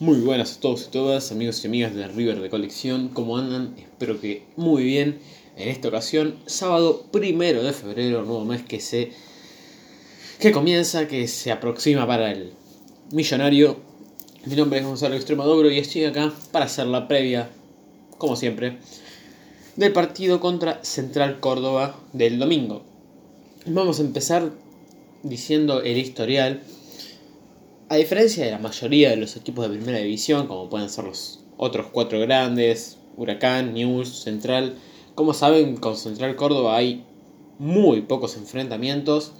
Muy buenas a todos y todas, amigos y amigas de River de Colección. ¿Cómo andan? Espero que muy bien. En esta ocasión, sábado primero de febrero, nuevo mes que se. que comienza, que se aproxima para el millonario. Mi nombre es Gonzalo Extremaduro y estoy acá para hacer la previa, como siempre, del partido contra Central Córdoba del domingo. Vamos a empezar diciendo el historial a diferencia de la mayoría de los equipos de primera división, como pueden ser los otros cuatro grandes, Huracán, News, Central, como saben, con Central Córdoba hay muy pocos enfrentamientos,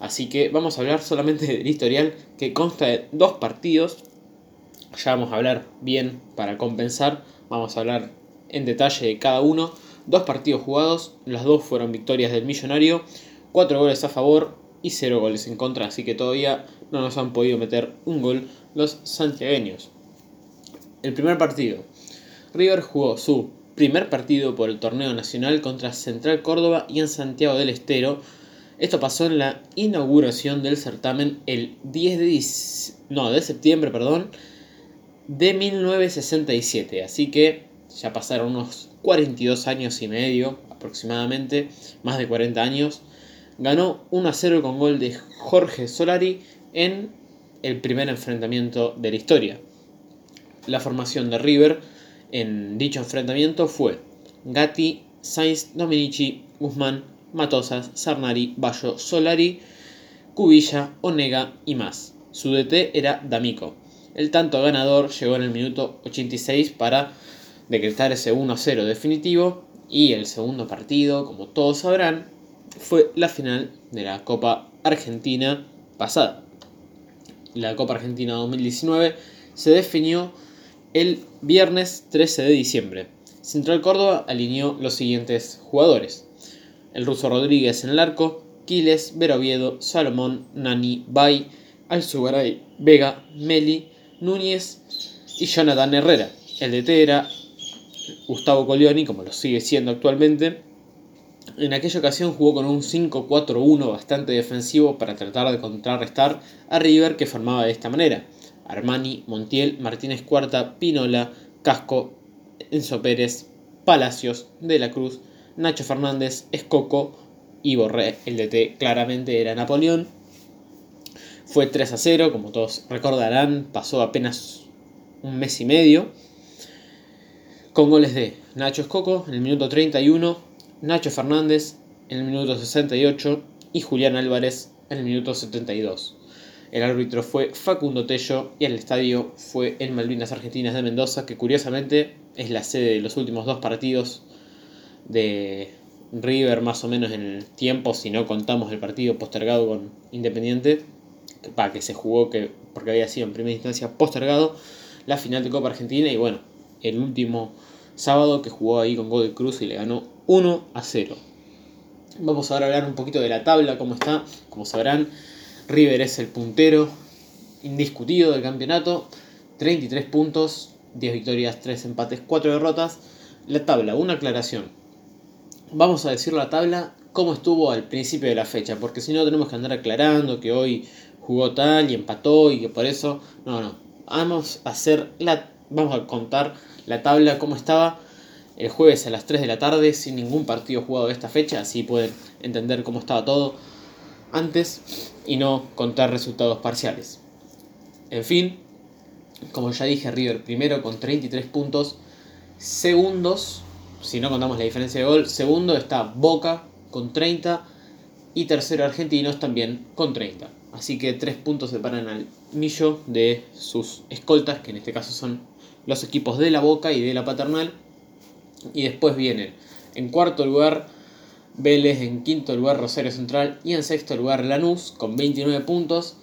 así que vamos a hablar solamente del historial que consta de dos partidos. Ya vamos a hablar bien para compensar, vamos a hablar en detalle de cada uno. Dos partidos jugados, las dos fueron victorias del Millonario, cuatro goles a favor y cero goles en contra, así que todavía no nos han podido meter un gol los santiagueños. El primer partido. River jugó su primer partido por el torneo nacional contra Central Córdoba y en Santiago del Estero. Esto pasó en la inauguración del certamen el 10 de, no, de septiembre perdón, de 1967. Así que ya pasaron unos 42 años y medio aproximadamente, más de 40 años. Ganó 1 a 0 con gol de Jorge Solari en el primer enfrentamiento de la historia. La formación de River en dicho enfrentamiento fue Gatti, Sainz, Dominici, Guzmán, Matosas, Sarnari, Bayo, Solari, Cubilla, Onega y más. Su DT era D'Amico. El tanto ganador llegó en el minuto 86 para decretar ese 1-0 definitivo y el segundo partido, como todos sabrán, fue la final de la Copa Argentina pasada la Copa Argentina 2019, se definió el viernes 13 de diciembre. Central Córdoba alineó los siguientes jugadores. El ruso Rodríguez en el arco, Quiles, Veroviedo, Salomón, Nani, Bay, Alzugaray, Vega, Meli, Núñez y Jonathan Herrera. El DT era Gustavo Colioni, como lo sigue siendo actualmente, en aquella ocasión jugó con un 5-4-1 bastante defensivo para tratar de contrarrestar a River que formaba de esta manera. Armani, Montiel, Martínez Cuarta, Pinola, Casco, Enzo Pérez, Palacios, De la Cruz, Nacho Fernández, Escoco y Borré. El DT claramente era Napoleón. Fue 3 a 0, como todos recordarán, pasó apenas un mes y medio. Con goles de Nacho Escoco en el minuto 31, Nacho Fernández en el minuto 68 y Julián Álvarez en el minuto 72. El árbitro fue Facundo Tello y el estadio fue el Malvinas Argentinas de Mendoza, que curiosamente es la sede de los últimos dos partidos de River, más o menos en el tiempo, si no contamos el partido postergado con Independiente, para que se jugó que, porque había sido en primera instancia postergado, la final de Copa Argentina y bueno, el último sábado que jugó ahí con Gold Cruz y le ganó 1 a 0. Vamos ahora a hablar un poquito de la tabla, cómo está. Como sabrán, River es el puntero indiscutido del campeonato. 33 puntos, 10 victorias, 3 empates, 4 derrotas. La tabla, una aclaración. Vamos a decir la tabla cómo estuvo al principio de la fecha, porque si no tenemos que andar aclarando que hoy jugó tal y empató y que por eso... No, no. Vamos a hacer la... Vamos a contar la tabla cómo estaba el jueves a las 3 de la tarde sin ningún partido jugado de esta fecha, así pueden entender cómo estaba todo antes y no contar resultados parciales. En fin, como ya dije, River primero con 33 puntos, segundos, si no contamos la diferencia de gol, segundo está Boca con 30 y tercero Argentinos también con 30. Así que 3 puntos separan al Millo de sus escoltas, que en este caso son los equipos de la Boca y de la Paternal, y después vienen en cuarto lugar Vélez, en quinto lugar Rosario Central y en sexto lugar Lanús con 29 puntos.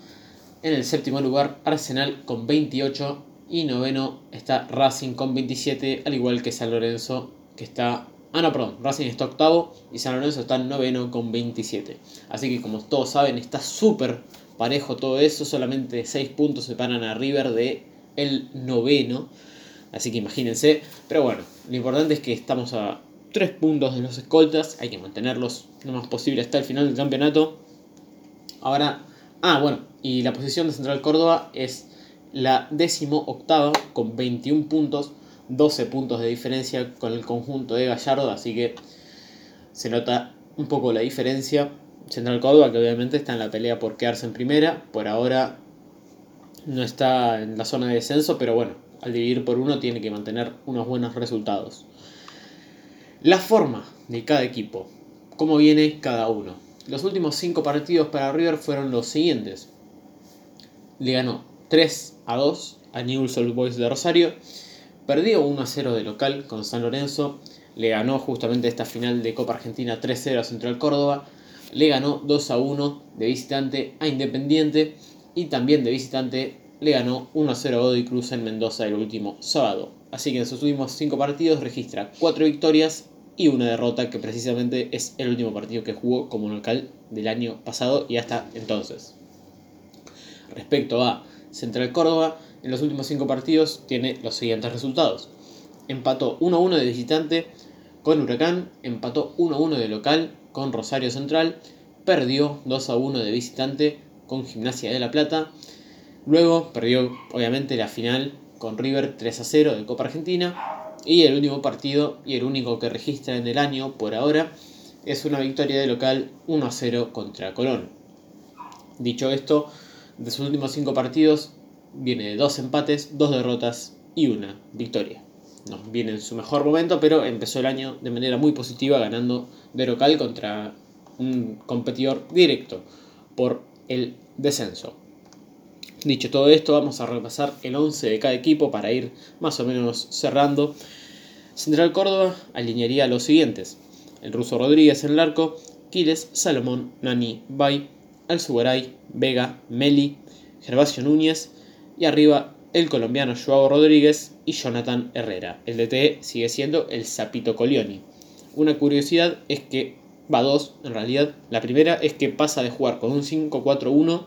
En el séptimo lugar Arsenal con 28 y noveno está Racing con 27, al igual que San Lorenzo que está... Ah, no, perdón, Racing está octavo y San Lorenzo está noveno con 27. Así que como todos saben está súper parejo todo eso, solamente 6 puntos separan a River de el noveno. Así que imagínense. Pero bueno, lo importante es que estamos a 3 puntos de los escoltas. Hay que mantenerlos lo más posible hasta el final del campeonato. Ahora, ah, bueno, y la posición de Central Córdoba es la décimo octava con 21 puntos, 12 puntos de diferencia con el conjunto de Gallardo, así que se nota un poco la diferencia. Central Córdoba, que obviamente está en la pelea por quedarse en primera, por ahora no está en la zona de descenso, pero bueno, al dividir por uno tiene que mantener unos buenos resultados. La forma de cada equipo, cómo viene cada uno. Los últimos cinco partidos para River fueron los siguientes. Le ganó 3 a 2 a Newell's Old Boys de Rosario, perdió 1 a 0 de local con San Lorenzo, le ganó justamente esta final de Copa Argentina 3-0 a Central Córdoba, le ganó 2 a 1 de visitante a Independiente y también de visitante le ganó 1 a 0 a Godoy Cruz en Mendoza el último sábado. Así que en sus últimos 5 partidos registra 4 victorias y una derrota que precisamente es el último partido que jugó como local del año pasado y hasta entonces. Respecto a Central Córdoba, en los últimos 5 partidos tiene los siguientes resultados. Empató 1-1 de visitante con Huracán, empató 1-1 de local con Rosario Central, perdió 2-1 de visitante con Gimnasia de la Plata, luego perdió obviamente la final con River 3-0 de Copa Argentina. Y el último partido y el único que registra en el año por ahora es una victoria de local 1-0 contra Colón. Dicho esto, de sus últimos 5 partidos viene de 2 empates, 2 derrotas y una victoria. No viene en su mejor momento, pero empezó el año de manera muy positiva ganando de local contra un competidor directo por el descenso. Dicho todo esto, vamos a repasar el 11 de cada equipo para ir más o menos cerrando. Central Córdoba alinearía los siguientes: el ruso Rodríguez en el arco, Quiles, Salomón, Nani, Bay, Alzugaray, Vega, Meli, Gervasio Núñez y arriba el colombiano Joao Rodríguez y Jonathan Herrera. El DT sigue siendo el Zapito Colioni. Una curiosidad es que va dos, en realidad. La primera es que pasa de jugar con un 5-4-1,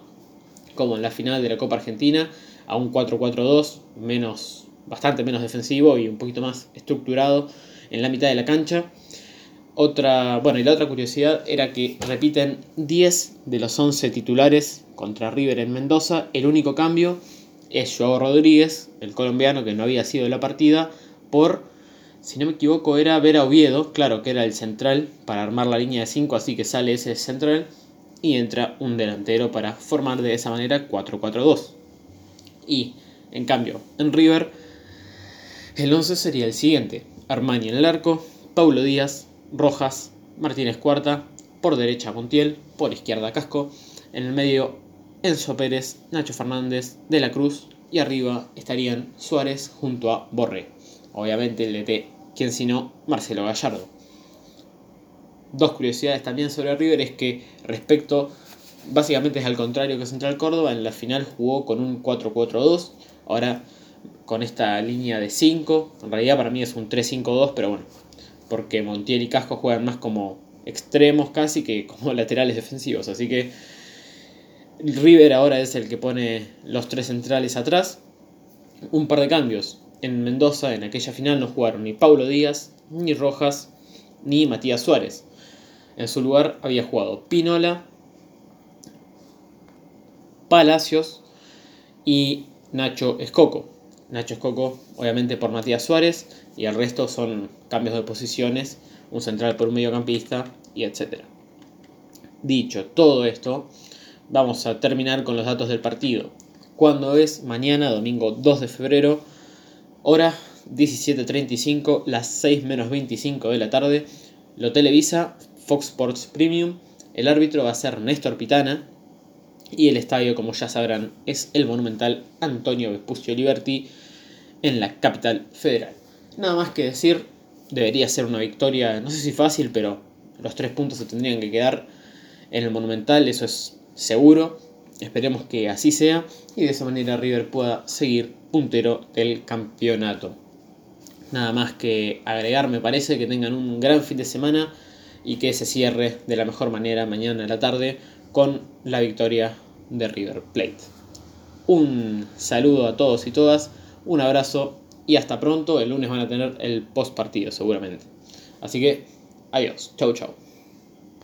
como en la final de la Copa Argentina, a un 4-4-2, menos, bastante menos defensivo y un poquito más estructurado en la mitad de la cancha. Otra, bueno, y la otra curiosidad era que repiten 10 de los 11 titulares contra River en Mendoza. El único cambio es Joao Rodríguez, el colombiano que no había sido de la partida, por, si no me equivoco, era Vera Oviedo, claro que era el central para armar la línea de 5, así que sale ese central y entra un delantero para formar de esa manera 4-4-2. Y, en cambio, en River, el 11 sería el siguiente. Armani en el arco, Paulo Díaz, Rojas, Martínez Cuarta, por derecha Montiel, por izquierda Casco, en el medio Enzo Pérez, Nacho Fernández, De la Cruz y arriba estarían Suárez junto a Borré. Obviamente el DT, quien si no, Marcelo Gallardo. Dos curiosidades también sobre River es que respecto, básicamente es al contrario que Central Córdoba, en la final jugó con un 4-4-2, ahora con esta línea de 5, en realidad para mí es un 3-5-2, pero bueno, porque Montiel y Casco juegan más como extremos casi que como laterales defensivos, así que River ahora es el que pone los tres centrales atrás. Un par de cambios. En Mendoza, en aquella final, no jugaron ni Paulo Díaz, ni Rojas, ni Matías Suárez. En su lugar había jugado Pinola, Palacios y Nacho Escoco. Nacho Escoco, obviamente por Matías Suárez, y el resto son cambios de posiciones, un central por un mediocampista y etc. Dicho todo esto, vamos a terminar con los datos del partido. Cuando es mañana, domingo 2 de febrero, hora 17.35, las 6 menos 25 de la tarde, lo televisa Fox Sports Premium. El árbitro va a ser Néstor Pitana. Y el estadio, como ya sabrán, es el monumental Antonio Vespucio Liberty en la capital federal. Nada más que decir, debería ser una victoria, no sé si fácil, pero los tres puntos se tendrían que quedar en el monumental, eso es seguro. Esperemos que así sea y de esa manera River pueda seguir puntero del campeonato. Nada más que agregar, me parece que tengan un gran fin de semana y que se cierre de la mejor manera mañana en la tarde con la victoria de River Plate. Un saludo a todos y todas, un abrazo y hasta pronto. El lunes van a tener el post partido seguramente. Así que, adiós, chau chau.